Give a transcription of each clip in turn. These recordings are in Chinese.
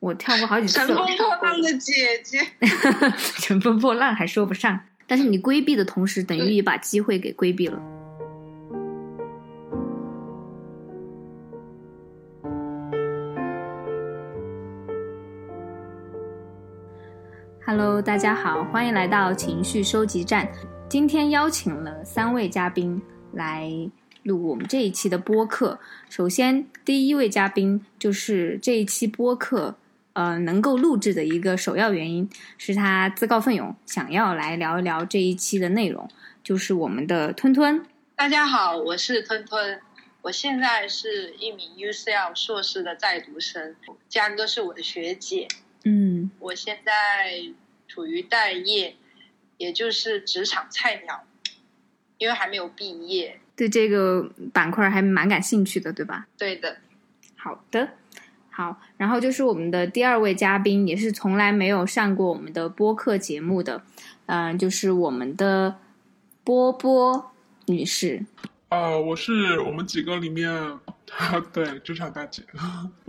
我跳过好几次了。乘风破浪的姐姐，乘风破浪还说不上，但是你规避的同时，等于也把机会给规避了。Hello，大家好，欢迎来到情绪收集站。今天邀请了三位嘉宾来录我们这一期的播客。首先，第一位嘉宾就是这一期播客呃能够录制的一个首要原因，是他自告奋勇想要来聊一聊这一期的内容，就是我们的吞吞。大家好，我是吞吞，我现在是一名 UCL 硕士的在读生，嘉哥是我的学姐，嗯我现在处于待业，也就是职场菜鸟，因为还没有毕业。对这个板块还蛮感兴趣的，对吧？对的，好的，好，然后就是我们的第二位嘉宾，也是从来没有上过我们的播客节目的，嗯、就是我们的波波女士。呃，我是我们几个里面，啊对职场大姐。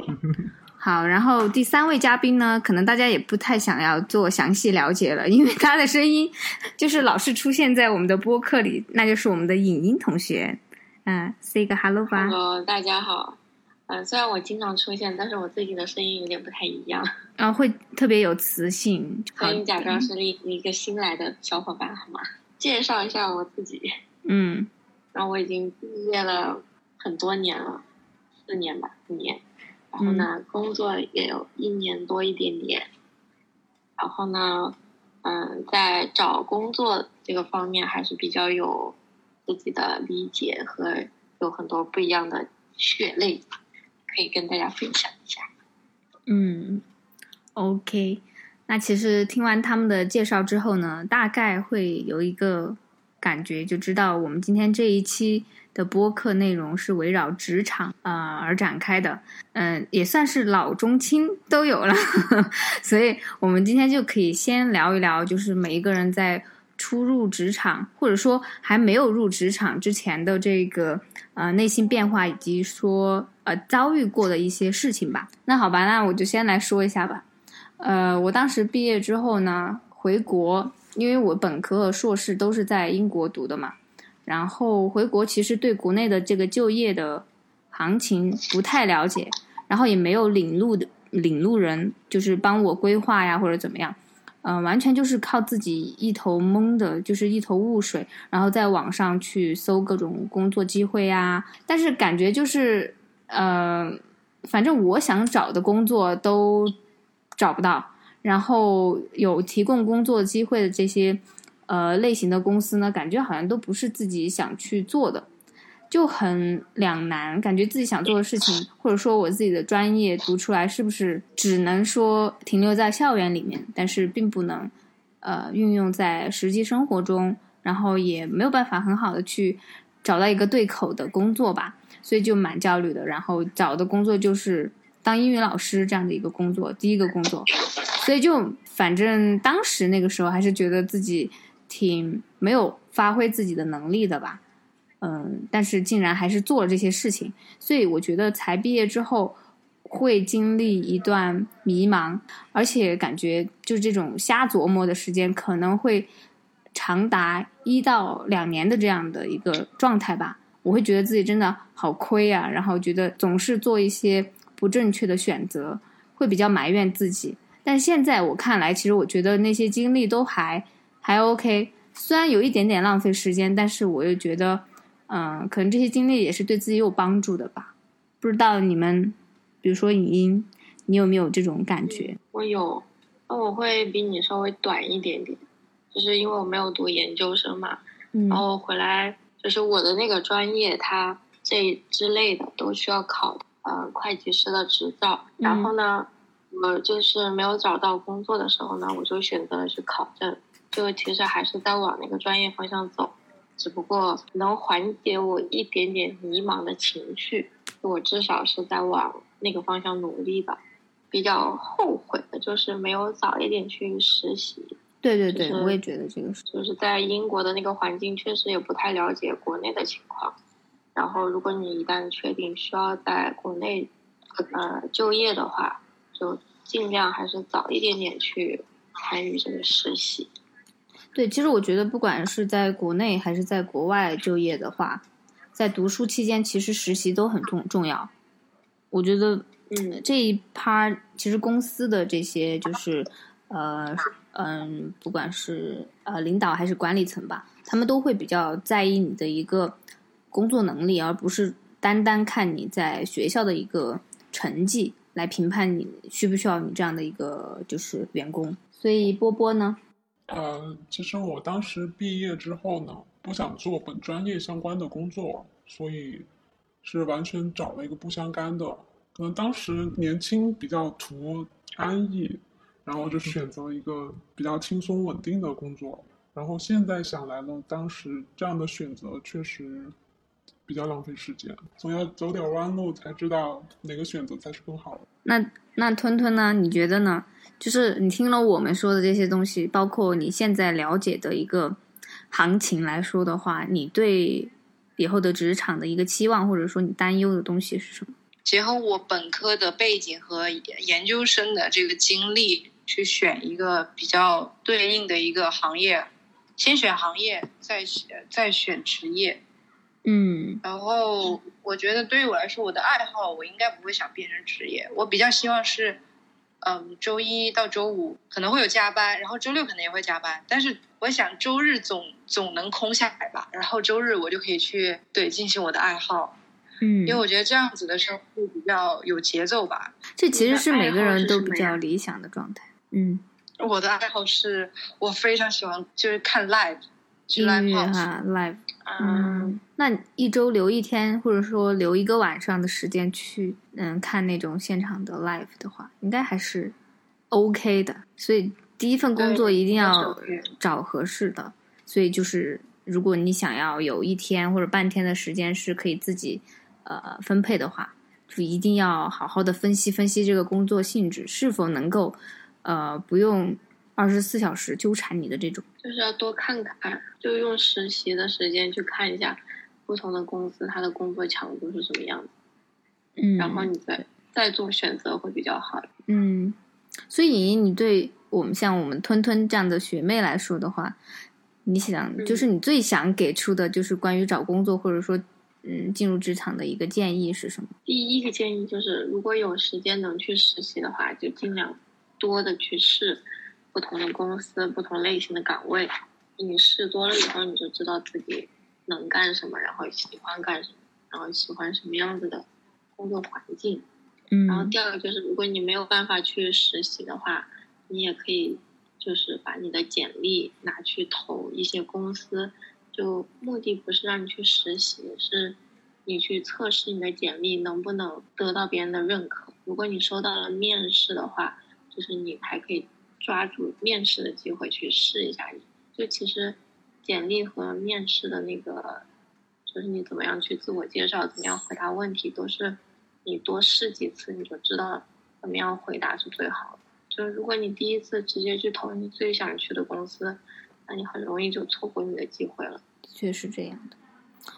好，然后第三位嘉宾呢，可能大家也不太想要做详细了解了，因为他的声音就是老是出现在我们的播客里，那就是我们的影音同学。嗯，say 个 hello 吧。Hello，大家好。嗯、虽然我经常出现，但是我自己的声音有点不太一样，啊会特别有磁性。好所以假装是一一个新来的小伙伴好吗？介绍一下我自己。嗯 然后我已经毕业了很多年了，四年吧，四年。然后呢，工作也有一年多一点点。然后呢，嗯，在找工作这个方面还是比较有自己的理解和有很多不一样的血泪，可以跟大家分享一下。嗯，OK。那其实听完他们的介绍之后呢，大概会有一个感觉，就知道我们今天这一期的播客内容是围绕职场啊、而展开的。嗯，也算是老中青都有了，所以我们今天就可以先聊一聊，就是每一个人在初入职场，或者说还没有入职场之前的这个呃内心变化，以及说呃遭遇过的一些事情吧。那好吧，那我就先来说一下吧。呃，我当时毕业之后呢，回国，因为我本科和硕士都是在英国读的嘛，然后回国其实对国内的这个就业的行情不太了解，然后也没有领路的领路人，就是帮我规划呀或者怎么样，嗯、完全就是靠自己一头懵的，就是一头雾水，然后在网上去搜各种工作机会呀，但是感觉就是，呃，反正我想找的工作都找不到，然后有提供工作机会的这些呃类型的公司呢，感觉好像都不是自己想去做的，就很两难。感觉自己想做的事情，或者说我自己的专业读出来，是不是只能说停留在校园里面，但是并不能呃运用在实际生活中，然后也没有办法很好的去找到一个对口的工作吧，所以就蛮焦虑的。然后找的工作就是当英语老师这样的一个工作，第一个工作，所以就反正当时那个时候还是觉得自己挺没有发挥自己的能力的吧，嗯，但是竟然还是做了这些事情，所以我觉得才毕业之后会经历一段迷茫，而且感觉就这种瞎琢磨的时间可能会长达一到两年的这样的一个状态吧。我会觉得自己真的好亏啊，然后觉得总是做一些不正确的选择，会比较埋怨自己。但现在我看来，其实我觉得那些经历都还还 OK，虽然有一点点浪费时间，但是我又觉得，嗯，可能这些经历也是对自己有帮助的吧。不知道你们，比如说影音，你有没有这种感觉？我有，那我会比你稍微短一点点，就是因为我没有读研究生嘛，嗯然后回来就是我的那个专业，它这之类的都需要考呃会计师的执照。嗯然后呢，我就是没有找到工作的时候呢，我就选择了去考证，就其实还是在往那个专业方向走，只不过能缓解我一点点迷茫的情绪，我至少是在往那个方向努力吧。比较后悔的就是没有早一点去实习，对对对，就是我也觉得这个是。就是在英国的那个环境，确实也不太了解国内的情况。然后，如果你一旦确定需要在国内呃就业的话，就尽量还是早一点点去参与这个实习。对，其实我觉得不管是在国内还是在国外就业的话，在读书期间其实实习都很重重要。我觉得，嗯，这一趴其实公司的这些就是呃嗯，不管是呃领导还是管理层吧，他们都会比较在意你的一个工作能力，而不是单单看你在学校的一个成绩来评判你需不需要你这样的一个就是员工。所以波波呢？呃，其实我当时毕业之后呢，不想做本专业相关的工作，所以是完全找了一个不相干的。可能当时年轻，比较图安逸，然后就选择一个比较轻松稳定的工作。然后现在想来呢，当时这样的选择确实比较浪费时间，总要走点弯路才知道哪个选择才是更好的。那那吞吞呢？你觉得呢？就是你听了我们说的这些东西，包括你现在了解的一个行情来说的话，你对以后的职场的一个期望，或者说你担忧的东西是什么？结合我本科的背景和研究生的这个经历，去选一个比较对应的一个行业，先选行业，再选再选职业。嗯，然后我觉得对于我来说，我的爱好我应该不会想变成职业，我比较希望是，嗯，周一到周五可能会有加班，然后周六可能也会加班，但是我想周日总总能空下来吧，然后周日我就可以去对进行我的爱好，嗯，因为我觉得这样子的生活比较有节奏吧。这其实是每个人都比较理想的状态。嗯，我的爱好是我非常喜欢就是看 live，去音 live。哈，live。嗯，那一周留一天，或者说留一个晚上的时间去，嗯，看那种现场的 live 的话，应该还是 OK 的。所以第一份工作一定要找合适的。所以就是，如果你想要有一天或者半天的时间是可以自己呃分配的话，就一定要好好的分析分析这个工作性质是否能够呃不用二十四小时纠缠你的这种。就是要多看看，就用实习的时间去看一下不同的公司它的工作强度是什么样子，嗯，然后你再再做选择会比较好。嗯，所以你对我们像我们吞吞这样的学妹来说的话，你想嗯就是你最想给出的就是关于找工作或者说嗯进入职场的一个建议是什么？第一个建议就是，如果有时间能去实习的话，就尽量多的去试不同的公司、不同类型的岗位。你试多了以后，你就知道自己能干什么，然后喜欢干什么，然后喜欢什么样子的工作环境。嗯然后嗯第二个就是，如果你没有办法去实习的话，你也可以就是把你的简历拿去投一些公司，就目的不是让你去实习，是你去测试你的简历能不能得到别人的认可。如果你收到了面试的话，就是你还可以抓住面试的机会去试一下。就其实简历和面试的那个，就是你怎么样去自我介绍，怎么样回答问题，都是你多试几次你就知道怎么样回答是最好的。就是如果你第一次直接去投你最想去的公司，那你很容易就错过你的机会了。的确是这样的。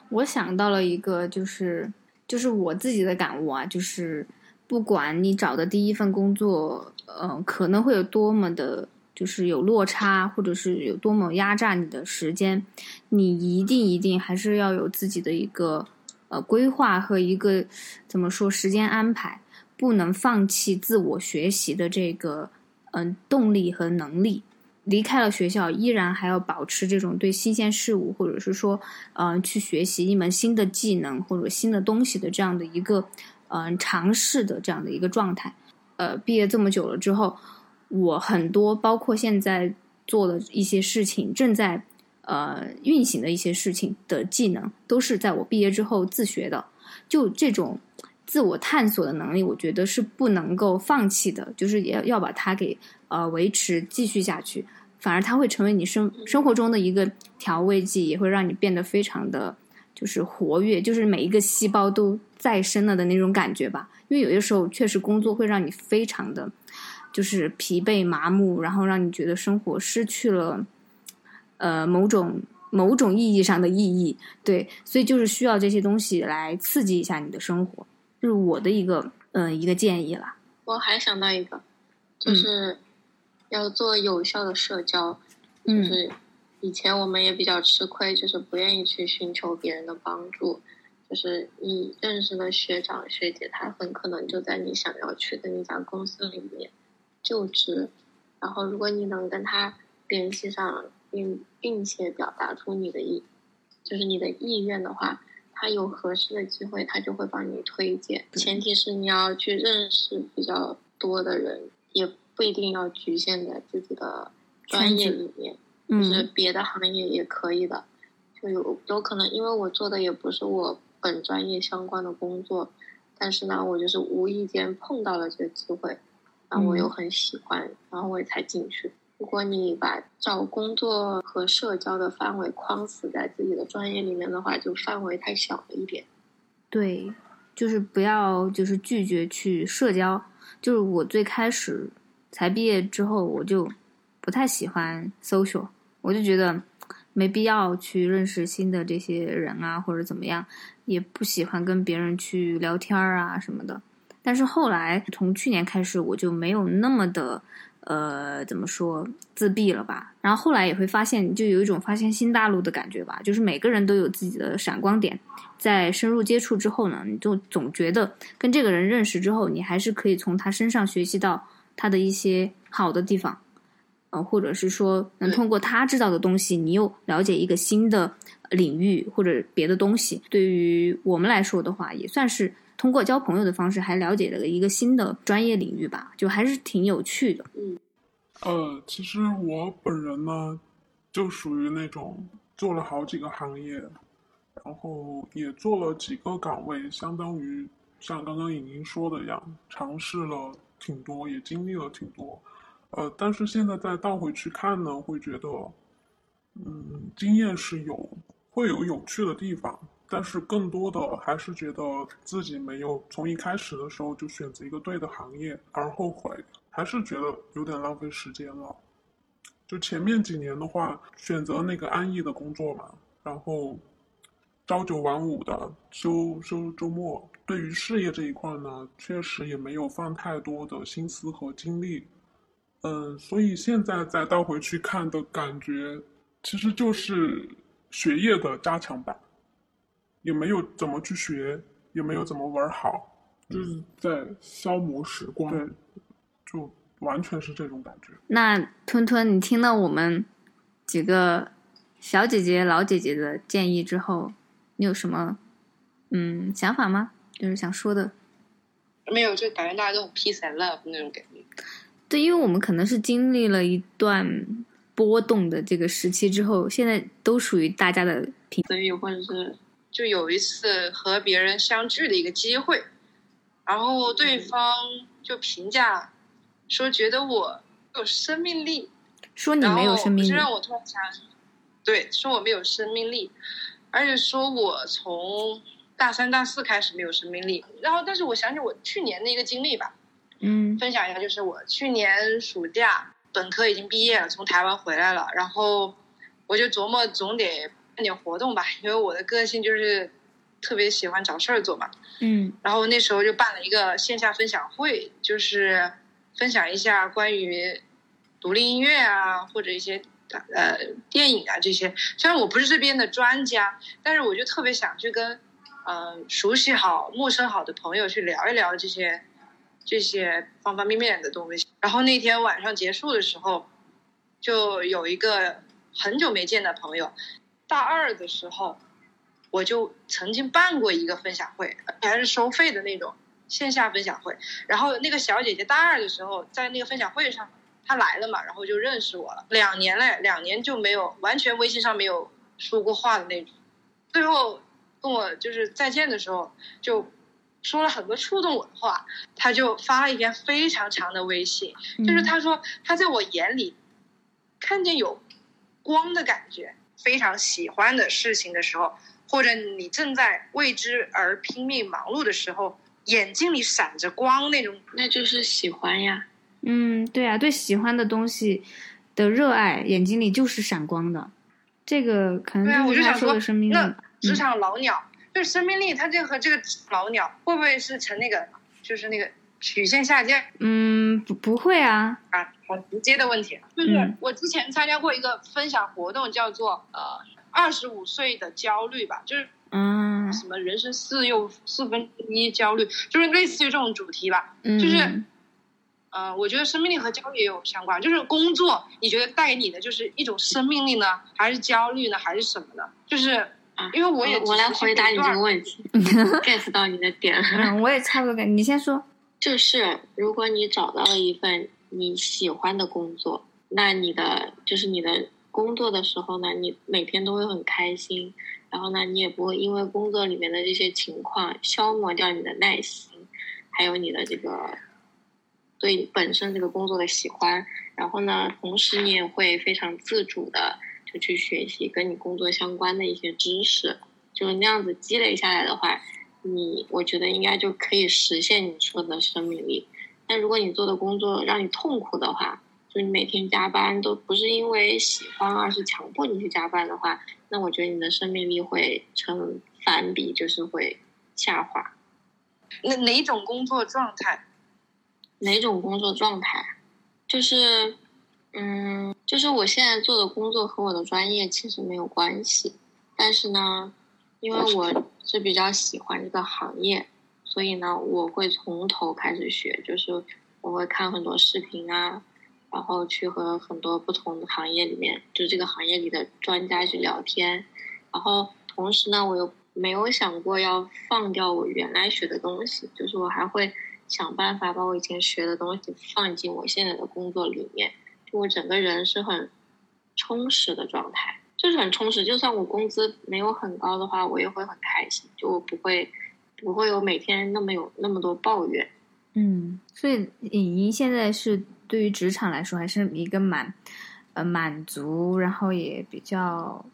我想到了一个，就是就是我自己的感悟啊，就是不管你找的第一份工作，呃，可能会有多么的，就是有落差，或者是有多么压榨你的时间，你一定一定还是要有自己的一个呃规划和一个怎么说时间安排，不能放弃自我学习的这个嗯、动力和能力。离开了学校，依然还要保持这种对新鲜事物，或者是说，嗯、去学习一门新的技能或者新的东西的这样的一个，嗯、尝试的这样的一个状态。呃，毕业这么久了之后，我很多包括现在做的一些事情，正在呃运行的一些事情的技能，都是在我毕业之后自学的。就这种自我探索的能力，我觉得是不能够放弃的，就是也要要把它给呃维持继续下去。反而它会成为你生生活中的一个调味剂，也会让你变得非常的就是活跃，就是每一个细胞都再生了的那种感觉吧。因为有些时候确实工作会让你非常的就是疲惫麻木，然后让你觉得生活失去了呃某种某种意义上的意义。对，所以就是需要这些东西来刺激一下你的生活，就是我的一个嗯、呃、一个建议啦。我还想到一个，就是要做有效的社交。就嗯是以前我们也比较吃亏，就是不愿意去寻求别人的帮助。就是你认识的学长学姐，他很可能就在你想要去的那家公司里面就职。然后，如果你能跟他联系上，并并且表达出你的意，就是你的意愿的话，他有合适的机会，他就会帮你推荐。前提是你要去认识比较多的人，也不一定要局限在自己的专业里面。就是嗯别的行业也可以的，就有有可能，因为我做的也不是我本专业相关的工作，但是呢，我就是无意间碰到了这个机会，然后我又嗯很喜欢，然后我也才进去。如果你把找工作和社交的范围框死在自己的专业里面的话，就范围太小了一点。对，就是不要就是拒绝去社交。就是我最开始才毕业之后，我就不太喜欢 social，我就觉得没必要去认识新的这些人啊，或者怎么样，也不喜欢跟别人去聊天啊什么的。但是后来从去年开始，我就没有那么的呃怎么说自闭了吧。然后后来也会发现，就有一种发现新大陆的感觉吧，就是每个人都有自己的闪光点。在深入接触之后呢，你就总觉得跟这个人认识之后，你还是可以从他身上学习到他的一些好的地方，呃，或者是说能通过他知道的东西，你又了解一个新的领域或者别的东西。对于我们来说的话，也算是通过交朋友的方式，还了解了一个新的专业领域吧，就还是挺有趣的。嗯，呃，其实我本人呢，就属于那种做了好几个行业，然后也做了几个岗位，相当于像刚刚颖莹说的一样，尝试了挺多，也经历了挺多。呃，但是现在再倒回去看呢，会觉得，嗯，经验是有会有有趣的地方，但是更多的还是觉得自己没有从一开始的时候就选择一个对的行业而后悔，还是觉得有点浪费时间了。就前面几年的话，选择那个安逸的工作嘛，然后朝九晚五的休休周末。对于事业这一块呢，确实也没有放太多的心思和精力。嗯，所以现在再倒回去看的感觉，其实就是学业的加强版，也没有怎么去学，也没有怎么玩好，嗯就是在消磨时光。对，就完全是这种感觉。那吞吞，你听了我们几个小姐姐、老姐姐的建议之后，你有什么嗯想法吗？就是想说的？没有，就感觉大家都很 peace and love 那种感觉。对，因为我们可能是经历了一段波动的这个时期之后，现在都属于大家的平。所以或者是就有一次和别人相聚的一个机会，然后对方就评价说觉得我有生命力，说你没有生命力然后这，让我突然想，对，说我没有生命力，而且说我从大三大四开始没有生命力。然后，但是我想起我去年的一个经历吧，嗯分享一下，就是我去年暑假本科已经毕业了，从台湾回来了，然后我就琢磨总得办点活动吧，因为我的个性就是特别喜欢找事儿做嘛。嗯然后那时候就办了一个线下分享会，就是分享一下关于独立音乐啊，或者一些呃电影啊这些。虽然我不是这边的专家，但是我就特别想去跟嗯、呃熟悉好、陌生好的朋友去聊一聊这些这些方方面面的东西。然后那天晚上结束的时候，就有一个很久没见的朋友，大二的时候。我就曾经办过一个分享会，还是收费的那种线下分享会。然后那个小姐姐大二的时候在那个分享会上，她来了嘛，然后就认识我了。两年嘞，两年就没有完全微信上没有说过话的那种。最后跟我就是再见的时候，就说了很多触动我的话。他就发了一篇非常长的微信，就是他说他在我眼里看见有光的感觉，非常喜欢的事情的时候。或者你正在为之而拼命忙碌的时候，眼睛里闪着光那种，那就是喜欢呀。嗯，对啊，对喜欢的东西的热爱，眼睛里就是闪光的。这个可对啊，能我就是想说他说的生命力那。职场老鸟，就是生命力，它这和这个老鸟会不会是成那个，就是那个曲线下降嗯，不不会啊，啊，好直接的问题，就是嗯我之前参加过一个分享活动，叫做呃二十五岁的焦虑吧，就是嗯什么人生四又四分之一焦虑，就是类似于这种主题吧。嗯，就是呃，我觉得生命力和焦虑也有相关。就是工作，你觉得带给你的就是一种生命力呢，还是焦虑呢，还是什么呢？就是啊因为我也我来回答你这个问题，get 到你的点了。嗯，我也差不多感，你先说。就是如果你找到了一份你喜欢的工作，那你的就是你的工作的时候呢，你每天都会很开心，然后呢，你也不会因为工作里面的这些情况消磨掉你的耐心，还有你的这个对本身这个工作的喜欢，然后呢，同时你也会非常自主的就去学习跟你工作相关的一些知识，就是那样子积累下来的话，你我觉得应该就可以实现你说的生命力。但如果你做的工作让你痛苦的话，就你每天加班都不是因为喜欢，而是强迫你去加班的话，那我觉得你的生命力会成反比，就是会下滑。那哪种工作状态？哪种工作状态？就是，嗯，就是我现在做的工作和我的专业其实没有关系，但是呢，因为我是比较喜欢这个行业，所以呢，我会从头开始学，就是我会看很多视频啊，然后去和很多不同的行业里面，就这个行业里的专家去聊天，然后同时呢，我又没有想过要放掉我原来学的东西，就是我还会想办法把我以前学的东西放进我现在的工作里面，就我整个人是很充实的状态，就是很充实。就算我工资没有很高的话，我也会很开心，就我不会不会有每天那么有那么多抱怨。嗯，所以影音现在是对于职场来说还是一个蛮呃满足，然后也比较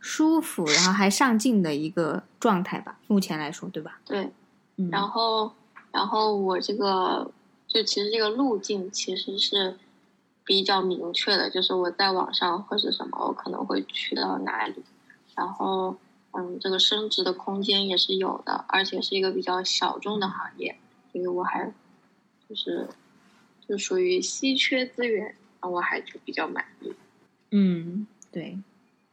舒服，然后还上进的一个状态吧。目前来说，对吧？对，嗯，然后，然后我这个就其实这个路径其实是比较明确的，就是我在网上或是什么，我可能会去到哪里，然后嗯，这个升职的空间也是有的，而且是一个比较小众的行业，所以我还就是就属于稀缺资源，那我还就比较满意。嗯，对，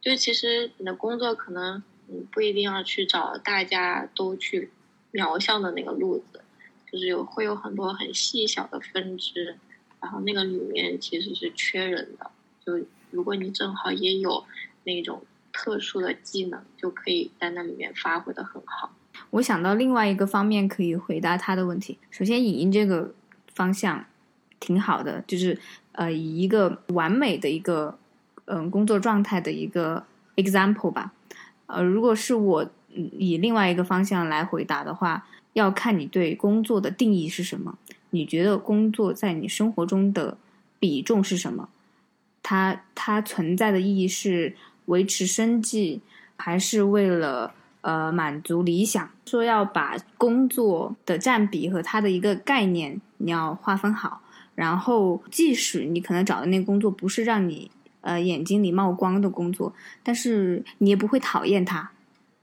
就其实你的工作可能你不一定要去找大家都去瞄向的那个路子，就是有会有很多很细小的分支，然后那个里面其实是缺人的。就如果你正好也有那种特殊的技能，就可以在那里面发挥的很好。我想到另外一个方面可以回答他的问题。首先，影音这个方向挺好的，就是呃，以一个完美的一个嗯、工作状态的一个 example 吧。呃，如果是我嗯以另外一个方向来回答的话，要看你对工作的定义是什么。你觉得工作在你生活中的比重是什么？它它存在的意义是维持生计，还是为了呃满足理想？说要把工作的占比和它的一个概念你要划分好，然后即使你可能找的那个工作不是让你呃眼睛里冒光的工作，但是你也不会讨厌它，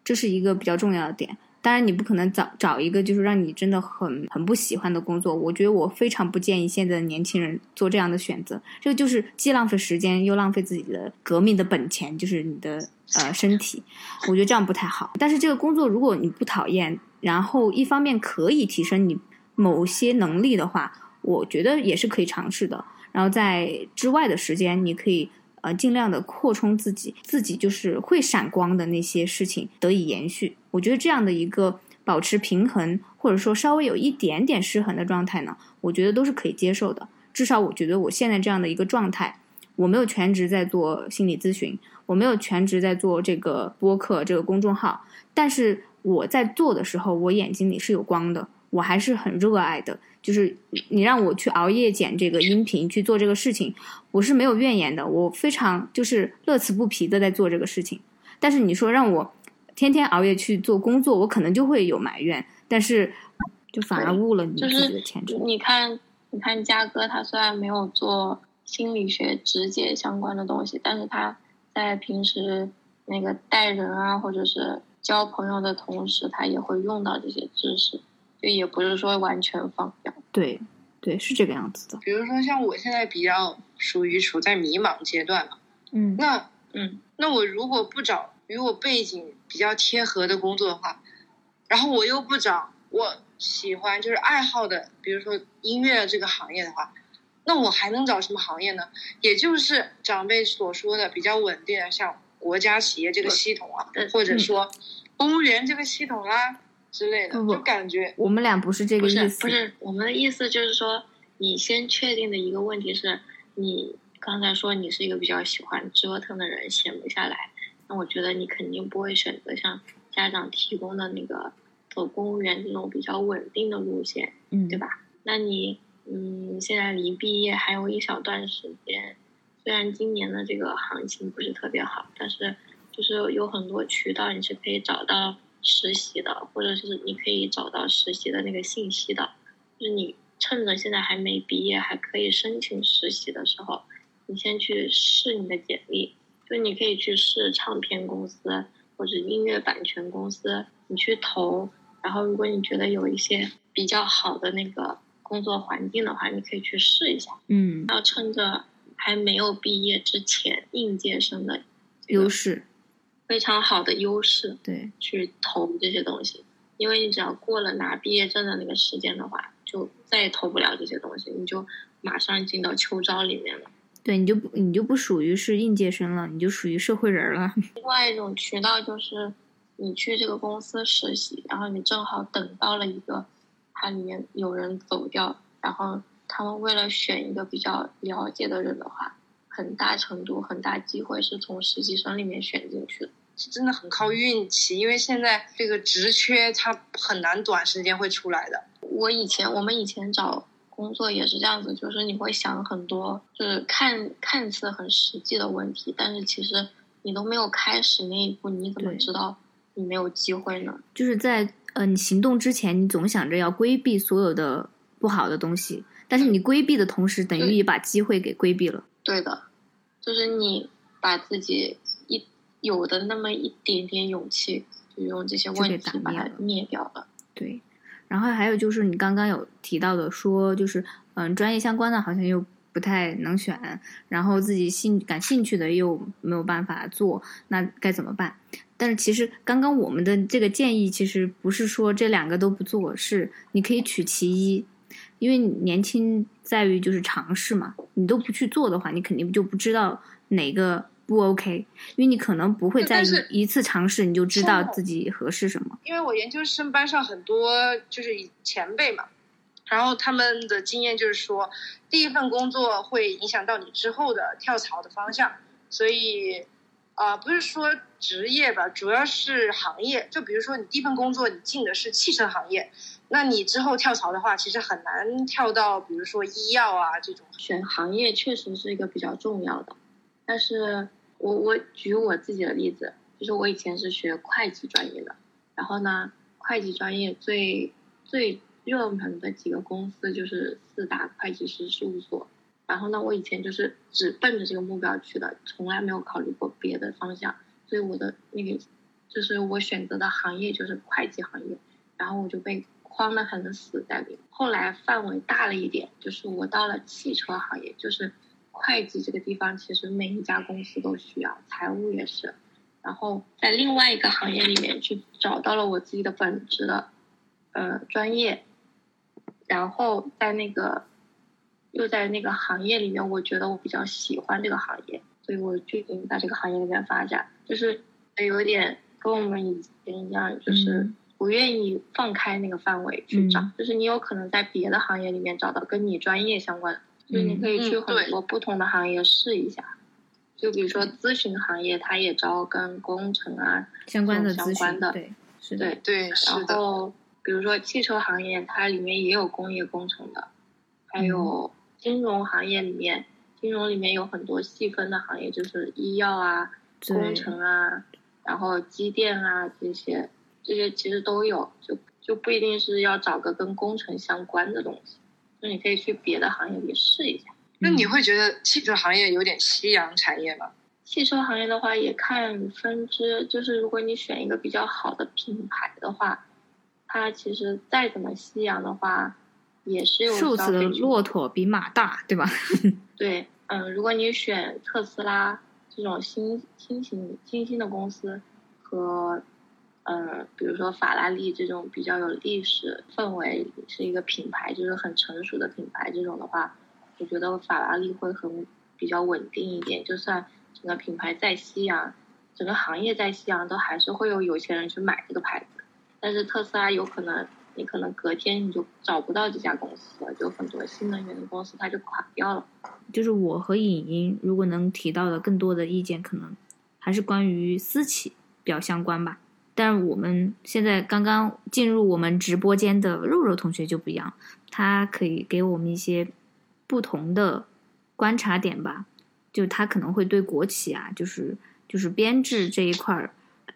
这是一个比较重要的点。当然，你不可能找找一个就是让你真的很很不喜欢的工作。我觉得我非常不建议现在的年轻人做这样的选择。这个就是既浪费时间又浪费自己的革命的本钱，就是你的呃身体。我觉得这样不太好。但是这个工作如果你不讨厌，然后一方面可以提升你某些能力的话，我觉得也是可以尝试的。然后在之外的时间，你可以呃尽量的扩充自己，自己就是会闪光的那些事情得以延续。我觉得这样的一个保持平衡，或者说稍微有一点点失衡的状态呢，我觉得都是可以接受的。至少我觉得我现在这样的一个状态，我没有全职在做心理咨询，我没有全职在做这个播客这个公众号，但是我在做的时候，我眼睛里是有光的，我还是很热爱的。就是你让我去熬夜剪这个音频去做这个事情，我是没有怨言的，我非常就是乐此不疲的在做这个事情。但是你说让我天天熬夜去做工作，我可能就会有埋怨，但是就反而误了你自己的前程。你看，你看嘉哥，他虽然没有做心理学直接相关的东西，但是他在平时那个带人啊，或者是交朋友的同时，他也会用到这些知识。就也不是说完全放掉。对，对，是这个样子的。比如说像我现在比较属于处在迷茫阶段嘛，嗯那嗯那我如果不找与我背景比较贴合的工作的话，然后我又不找我喜欢就是爱好的，比如说音乐这个行业的话，那我还能找什么行业呢？也就是长辈所说的比较稳定的，像国家企业这个系统啊，或者说公务员这个系统啦、之类的，不不就感觉我们俩不是这个意思。不是，我们的意思就是说，你先确定的一个问题是，你刚才说你是一个比较喜欢折腾的人，闲不下来。那我觉得你肯定不会选择像家长提供的那个走公务员这种比较稳定的路线，嗯，对？吧？那你嗯，现在离毕业还有一小段时间，虽然今年的这个行情不是特别好，但是就是有很多渠道你是可以找到实习的，或者是你可以找到实习的那个信息的。就是你趁着现在还没毕业，还可以申请实习的时候，你先去试你的简历。就你可以去试唱片公司或者音乐版权公司，你去投。然后，如果你觉得有一些比较好的那个工作环境的话，你可以去试一下。嗯，要趁着还没有毕业之前，应届生的优势，非常好的优势对，去投这些东西。因为你只要过了拿毕业证的那个时间的话，就再也投不了这些东西，你就马上进到秋招里面了。对，你就不你就不属于是应届生了，你就属于社会人了。另外一种渠道就是你去这个公司实习，然后你正好等到了一个它里面有人走掉，然后他们为了选一个比较了解的人的话，很大程度、很大机会是从实习生里面选进去的。是真的很靠运气，因为现在这个职缺它很难短时间会出来的。我以前我们以前找工作也是这样子，就是你会想很多，就是看看似很实际的问题，但是其实你都没有开始那一步，你怎么知道你没有机会呢？就是在呃你行动之前，你总想着要规避所有的不好的东西，但是你规避的同时，等于也把机会给规避了。对的，就是你把自己一有的那么一点点勇气，就用这些问题把它灭掉了。对，然后还有就是你刚刚有提到的，说就是嗯专业相关的好像又不太能选，然后自己兴感兴趣的又没有办法做，那该怎么办？但是其实刚刚我们的这个建议，其实不是说这两个都不做，是你可以取其一，因为你年轻在于就是尝试嘛，你都不去做的话，你肯定就不知道哪个不 OK，因为你可能不会在一次尝试你就知道自己合适什么。因为我研究生班上很多就是前辈嘛，然后他们的经验就是说，第一份工作会影响到你之后的跳槽的方向，所以，啊、不是说职业吧，主要是行业。就比如说你第一份工作你进的是汽车行业，那你之后跳槽的话，其实很难跳到比如说医药啊这种。选行业确实是一个比较重要的，但是我我举我自己的例子，就是我以前是学会计专业的，然后呢，会计专业最最热门的几个公司就是四大会计师事务所，然后呢，我以前就是只奔着这个目标去的，从来没有考虑过别的方向，所以我的那个就是我选择的行业就是会计行业，然后我就被框得很死在里面。后来范围大了一点，就是我到了汽车行业，就是会计这个地方，其实每一家公司都需要，财务也是。然后在另外一个行业里面去找到了我自己的本职的呃专业，然后在那个又在那个行业里面，我觉得我比较喜欢这个行业，所以我决定在这个行业里面发展，就是有点跟我们以前一样，就是不愿意放开那个范围去找，嗯就是你有可能在别的行业里面找到跟你专业相关的，就是你可以去很多不同的行业试一下。就比如说咨询行业，它也招跟工程啊，相关的相关的对，是的，对，然。后比如说汽车行业，它里面也有工业工程的，还有金融行业里面，金融里面有很多细分的行业，就是医药啊、工程啊，然后机电啊这些，这些其实都有，就就不一定是要找个跟工程相关的东西，就你可以去别的行业里试一下。那你嗯会觉得汽车行业有点夕阳产业吗？汽车行业的话，也看分支，就是如果你选一个比较好的品牌的话，它其实再怎么夕阳的话，也是有数字的骆驼比马大，对吧？对，嗯，如果你选特斯拉这种新新型新兴的公司和。嗯，比如说法拉利这种比较有历史氛围，是一个品牌，就是很成熟的品牌。这种的话，我觉得法拉利会很比较稳定一点。就算整个品牌再夕阳，整个行业再夕阳，都还是会有有钱人去买这个牌子。但是特斯拉有可能，你可能隔天你就找不到这家公司了，就很多新能源的公司它就垮掉了。就是我和影音如果能提到的更多的意见，可能还是关于私企比较相关吧。但是我们现在刚刚进入我们直播间的肉肉同学就不一样，他可以给我们一些不同的观察点吧。就他可能会对国企啊，就是就是编制这一块儿，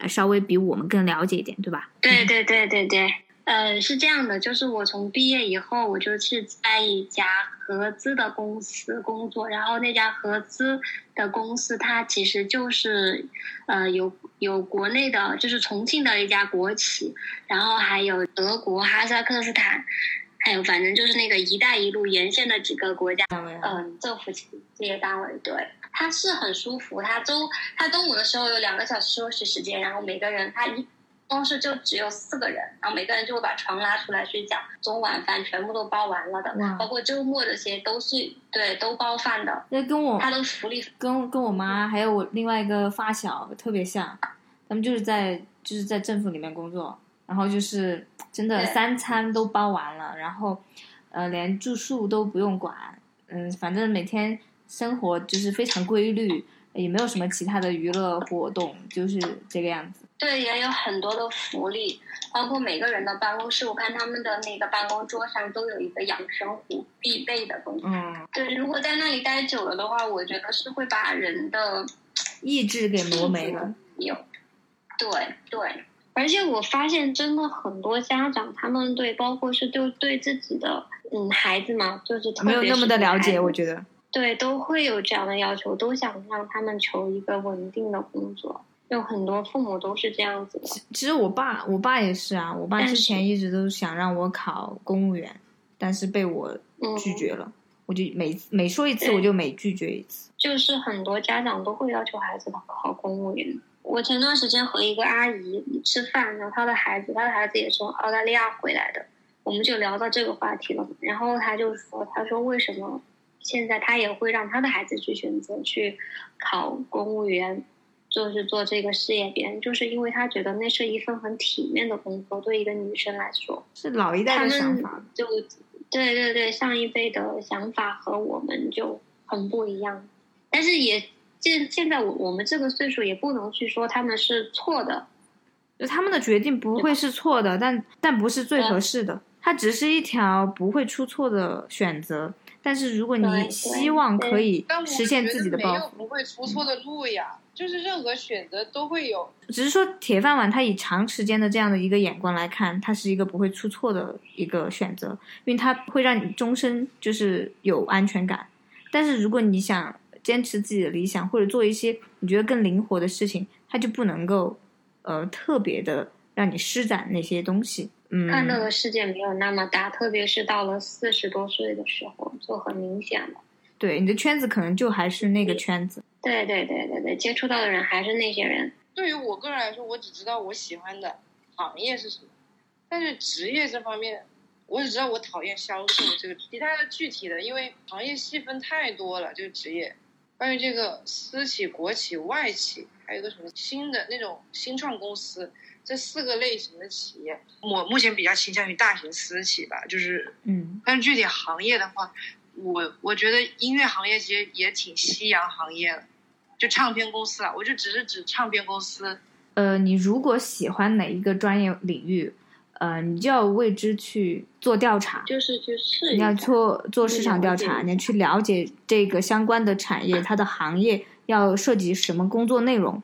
稍微比我们更了解一点，对吧？对对对对对。呃，是这样的，就是我从毕业以后，我就是在一家合资的公司工作，然后那家合资的公司，它其实就是，呃，有有国内的，就是重庆的一家国企，然后还有德国、哈萨克斯坦，还有反正就是那个“一带一路”沿线的几个国家，嗯，政府这些单位，对，它是很舒服，它中它中午的时候有两个小时休息时间，然后每个人他一。公司就只有四个人，然后每个人就会把床拉出来睡觉，中晚饭全部都包完了的，包括周末这些都是对都包饭的。那跟我他的福利跟跟我妈还有我另外一个发小特别像，他们就是在就是在政府里面工作，然后就是真的三餐都包完了，然后呃连住宿都不用管，嗯，反正每天生活就是非常规律，也没有什么其他的娱乐活动，就是这个样子。对，也有很多的福利，包括每个人的办公室，我看他们的那个办公桌上都有一个养生壶，必备的东西。嗯，对，如果在那里待久了的话，我觉得是会把人的意志给磨没了。有，对对，而且我发现真的很多家长，他们对，包括是对对自己的嗯孩子嘛，就是没有那么的了解，我觉得。对，都会有这样的要求，都想让他们求一个稳定的工作。有很多父母都是这样子的。其实我爸，我爸也是啊。我爸之前一直都想让我考公务员，但是被我拒绝了。我就每每说一次，我就每拒绝一次。就是很多家长都会要求孩子考公务员。我前段时间和一个阿姨吃饭，然后她的孩子，她的孩子也从澳大利亚回来的，我们就聊到这个话题了。然后她就说：“她说为什么现在她也会让她的孩子去选择去考公务员？”就是做这个事业编，就是因为他觉得那是一份很体面的工作，对一个女生来说是老一代的想法。就对对对，上一辈的想法和我们就很不一样。但是也现现在我我们这个岁数也不能去说他们是错的，就他们的决定不会是错的，但但不是最合适的，它只是一条不会出错的选择。但是如果你希望可以实现自己的抱负，不会出错的路呀。就是任何选择都会有，只是说铁饭碗，它以长时间的这样的一个眼光来看，它是一个不会出错的一个选择，因为它会让你终身就是有安全感。但是如果你想坚持自己的理想，或者做一些你觉得更灵活的事情，它就不能够呃特别的让你施展那些东西。嗯，看到的世界没有那么大，特别是到了四十多岁的时候，就很明显了。对，你的圈子可能就还是那个圈子。对对对对对，接触到的人还是那些人。对于我个人来说，我只知道我喜欢的行业是什么，但是职业这方面，我只知道我讨厌销售这个。其他的具体的，因为行业细分太多了，这个职业。关于这个私企、国企、外企，还有个什么新的那种新创公司，这四个类型的企业，我目前比较倾向于大型私企吧，就是嗯。但是具体行业的话。我我觉得音乐行业其实也挺夕阳行业的，就唱片公司啊，我就只是指唱片公司。呃，你如果喜欢哪一个专业领域，呃，你就要为之去做调查，就是去试，你要做做市场调查，你要去了解这个相关的产业，它的行业要涉及什么工作内容，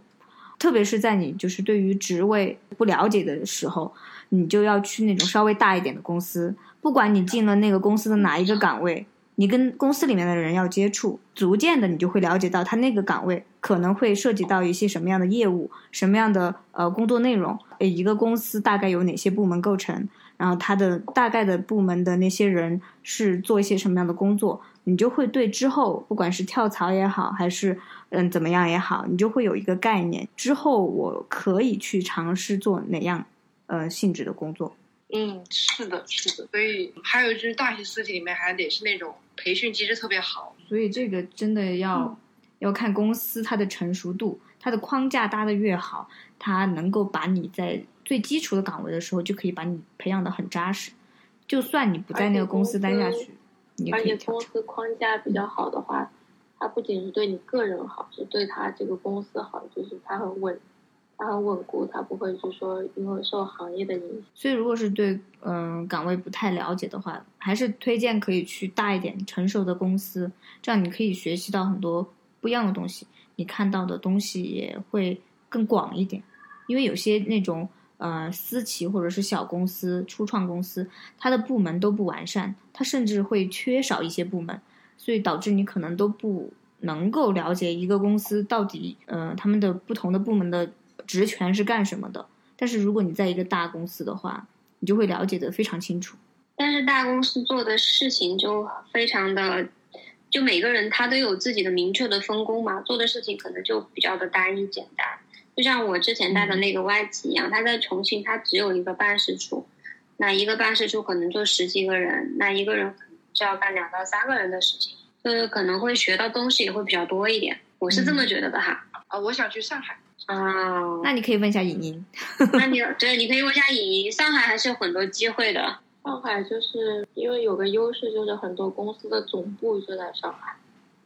特别是在你就是对于职位不了解的时候，你就要去那种稍微大一点的公司，不管你进了那个公司的哪一个岗位。你跟公司里面的人要接触，逐渐的你就会了解到他那个岗位可能会涉及到一些什么样的业务，什么样的呃工作内容，呃一个公司大概有哪些部门构成，然后他的大概的部门的那些人是做一些什么样的工作，你就会对之后不管是跳槽也好，还是嗯怎么样也好，你就会有一个概念，之后我可以去尝试做哪样呃性质的工作。嗯，是的，是的。所以还有就是大型私企里面还得是那种培训机制特别好。所以这个真的要、要看公司它的成熟度，它的框架搭的越好，它能够把你在最基础的岗位的时候就可以把你培养的很扎实。就算你不在那个公司待下去，而且。公司框架比较好的话，它不仅是对你个人好，是对他这个公司好，就是它很稳，它很稳固，它不会就说因为受行业的影响。所以如果是对嗯、岗位不太了解的话，还是推荐可以去大一点、成熟的公司，这样你可以学习到很多不一样的东西，你看到的东西也会更广一点。因为有些那种呃私企或者是小公司、初创公司，它的部门都不完善，它甚至会缺少一些部门，所以导致你可能都不能够了解一个公司到底呃他们的不同的部门的职权是干什么的。但是如果你在一个大公司的话，你就会了解的非常清楚。但是大公司做的事情就非常的，就每个人他都有自己的明确的分工嘛，做的事情可能就比较的单一简单。就像我之前带的那个外企一样，他在重庆他只有一个办事处，那一个办事处可能就十几个人，那一个人可能就要干两到三个人的事情，就是可能会学到东西也会比较多一点。我是这么觉得的哈。啊，我想去上海。啊，那你可以问一下尹莹，那你对，你可以问一下尹莹，上海还是有很多机会的。上海就是因为有个优势，就是很多公司的总部就在上海，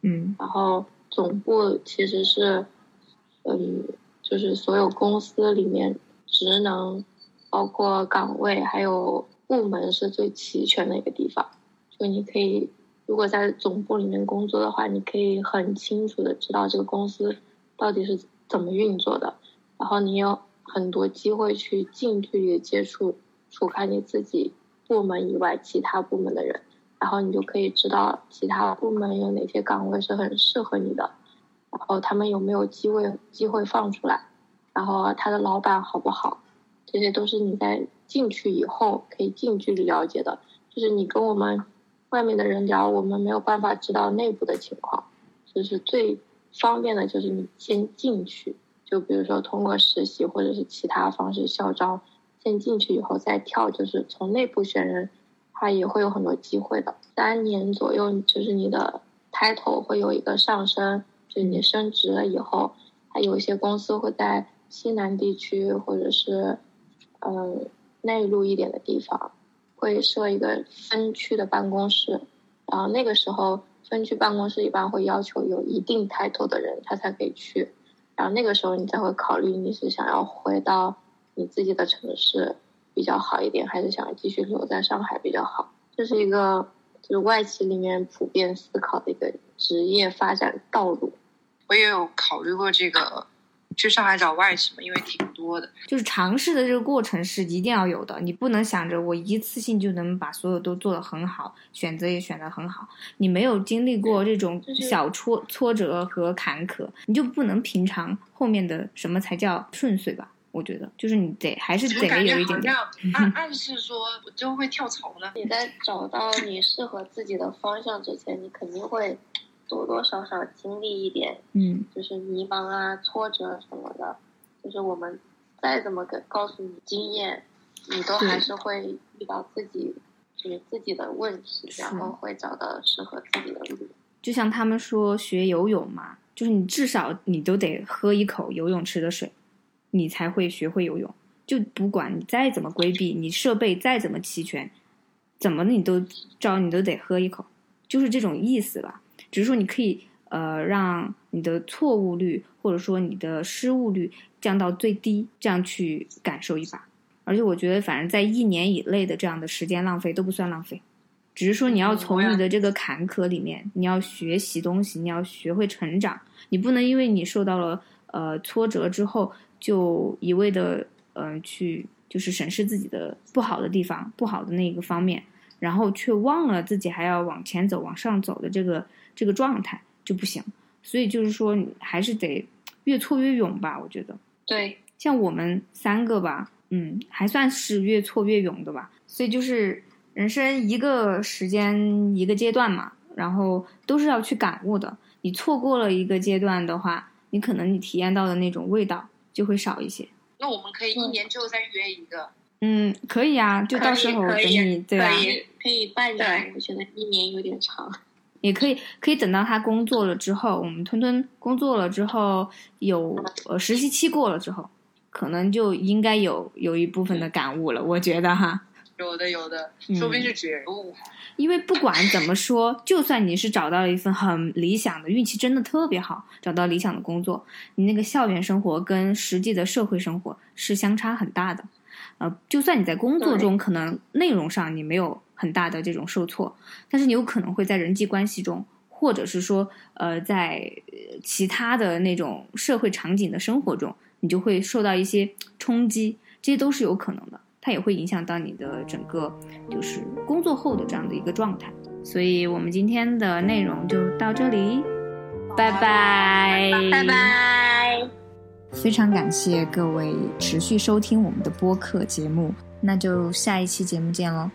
嗯然后总部其实是，嗯，就是所有公司里面职能，包括岗位还有部门是最齐全的一个地方。就你可以，如果在总部里面工作的话，你可以很清楚的知道这个公司到底是怎么运作的，然后你有很多机会去近距离接触除开你自己部门以外其他部门的人，然后你就可以知道其他部门有哪些岗位是很适合你的，然后他们有没有机会机会放出来，然后他的老板好不好，这些都是你在进去以后可以近距离了解的。就是你跟我们外面的人聊，我们没有办法知道内部的情况，就是最方便的就是你先进去，就比如说通过实习或者是其他方式校招，先进去以后再跳，就是从内部选人，他也会有很多机会的。三年左右，就是你的 title 会有一个上升，就你升职了以后，还有一些公司会在西南地区或者是嗯内陆一点的地方，会设一个分区的办公室，然后那个时候分区办公室一般会要求有一定抬头的人他才可以去，然后那个时候你才会考虑你是想要回到你自己的城市比较好一点，还是想继续留在上海比较好。这是一个就是外企里面普遍思考的一个职业发展道路。我也有考虑过这个，去上海找外企嘛，因为挺多的。就是尝试的这个过程是一定要有的，你不能想着我一次性就能把所有都做得很好，选择也选得很好。你没有经历过这种小挫挫折和坎坷，你就不能品尝后面的什么才叫顺遂吧？我觉得，就是你得还是得有一点点。像暗暗示说我就会跳槽呢？你在找到你适合自己的方向之前，你肯定会多多少少经历一点，嗯，就是迷茫啊、挫折什么的。就是我们再怎么给告诉你经验，你都还是会遇到自己就是自己的问题，然后会找到适合自己的路。就像他们说学游泳嘛，就是你至少你都得喝一口游泳池的水，你才会学会游泳。就不管你再怎么规避，你设备再怎么齐全，怎么你都招你都得喝一口，就是这种意思吧。只是说你可以呃让你的错误率或者说你的失误率降到最低，这样去感受一把。而且我觉得，反正在一年以内的这样的时间浪费都不算浪费，只是说你要从你的这个坎坷里面，你要学习东西，你要学会成长。你不能因为你受到了呃挫折之后，就一味的嗯、呃去就是审视自己的不好的地方、不好的那个方面，然后却忘了自己还要往前走、往上走的这个这个状态就不行。所以就是说，还是得越挫越勇吧。我觉得，对，像我们三个吧，嗯，还算是越挫越勇的吧。所以就是人生一个时间一个阶段嘛，然后都是要去感悟的。你错过了一个阶段的话，你可能你体验到的那种味道就会少一些。那我们可以一年之后再约一个。嗯，可以啊，就到时候等你对吧？可以，可以半年，我觉得一年有点长。也可以，可以等到他工作了之后，我们吞吞工作了之后，有呃实习期过了之后，可能就应该有有一部分的感悟了。我觉得哈，有的有的，说不定是觉悟。因为不管怎么说，就算你是找到了一份很理想的，运气真的特别好，找到理想的工作，你那个校园生活跟实际的社会生活是相差很大的。呃，就算你在工作中可能内容上你没有很大的这种受挫，但是你有可能会在人际关系中，或者是说呃在其他的那种社会场景的生活中，你就会受到一些冲击，这些都是有可能的，它也会影响到你的整个就是工作后的这样的一个状态。所以我们今天的内容就到这里，拜拜，拜拜。非常感谢各位持续收听我们的播客节目，那就下一期节目见喽。